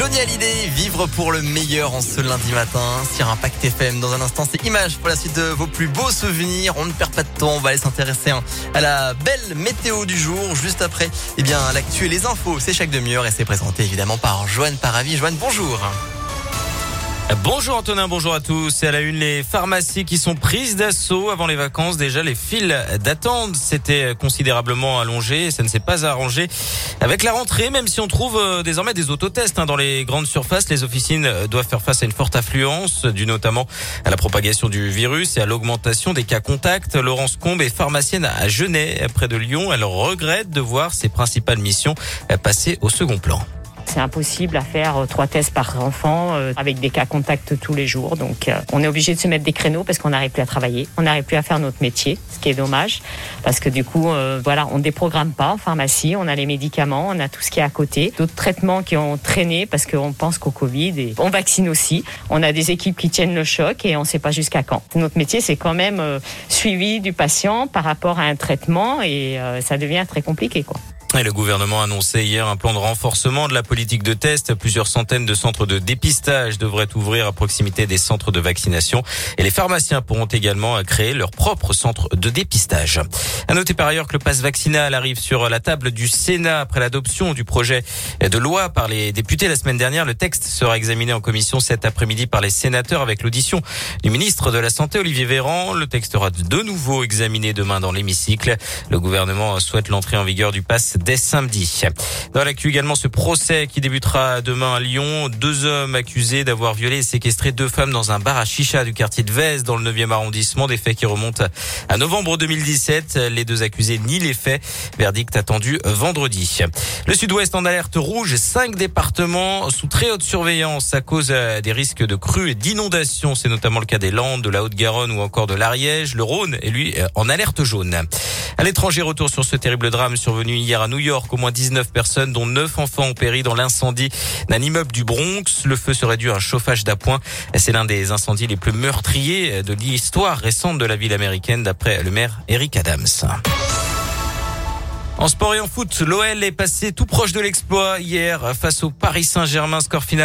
Johnny Hallyday, vivre pour le meilleur en ce lundi matin sur Impact FM. Dans un instant, c'est Image pour la suite de vos plus beaux souvenirs. On ne perd pas de temps, on va aller s'intéresser hein, à la belle météo du jour. Juste après, eh bien, l'actu et les infos, c'est chaque demi-heure et c'est présenté évidemment par Joanne Paravi. Joanne, bonjour. Bonjour Antonin, bonjour à tous. C'est à la une les pharmacies qui sont prises d'assaut avant les vacances. Déjà les files d'attente s'étaient considérablement allongées et ça ne s'est pas arrangé avec la rentrée, même si on trouve euh, désormais des autotests hein, dans les grandes surfaces. Les officines doivent faire face à une forte affluence, due notamment à la propagation du virus et à l'augmentation des cas contacts. Laurence Combe est pharmacienne à Genève, près de Lyon. Elle regrette de voir ses principales missions passer au second plan. C'est impossible à faire euh, trois tests par enfant euh, avec des cas contacts tous les jours. Donc euh, on est obligé de se mettre des créneaux parce qu'on n'arrive plus à travailler, on n'arrive plus à faire notre métier, ce qui est dommage parce que du coup voilà, on déprogramme pas en pharmacie, on a les médicaments, on a tout ce qui est à côté, d'autres traitements qui ont traîné parce qu'on pense qu'au Covid et on vaccine aussi. On a des équipes qui tiennent le choc et on ne sait pas jusqu'à quand. Notre métier c'est quand même suivi du patient par rapport à un traitement et ça devient très compliqué quoi. Et le gouvernement a annoncé hier un plan de renforcement de la politique de test. Plusieurs centaines de centres de dépistage devraient ouvrir à proximité des centres de vaccination. Et les pharmaciens pourront également créer leur propre centre de dépistage. À noter par ailleurs que le passe vaccinal arrive sur la table du Sénat après l'adoption du projet de loi par les députés la semaine dernière. Le texte sera examiné en commission cet après-midi par les sénateurs avec l'audition du ministre de la Santé, Olivier Véran. Le texte sera de nouveau examiné demain dans l'hémicycle. Le gouvernement souhaite l'entrée en vigueur du pass dès samedi. Dans l'actu également ce procès qui débutera demain à Lyon. Deux hommes accusés d'avoir violé et séquestré deux femmes dans un bar à chicha du quartier de Vez dans le 9e arrondissement. Des faits qui remontent à novembre 2017. Les deux accusés nient les faits. Verdict attendu vendredi. Le sud-ouest en alerte rouge. Cinq départements sous très haute surveillance à cause des risques de crues et d'inondations. C'est notamment le cas des Landes, de la Haute-Garonne ou encore de l'Ariège. Le Rhône est lui en alerte jaune. À l'étranger, retour sur ce terrible drame survenu hier à New York. Au moins 19 personnes, dont 9 enfants ont péri dans l'incendie d'un immeuble du Bronx. Le feu serait dû à un chauffage d'appoint. C'est l'un des incendies les plus meurtriers de l'histoire récente de la ville américaine, d'après le maire Eric Adams. En sport et en foot, l'OL est passé tout proche de l'exploit hier face au Paris Saint-Germain. Score final.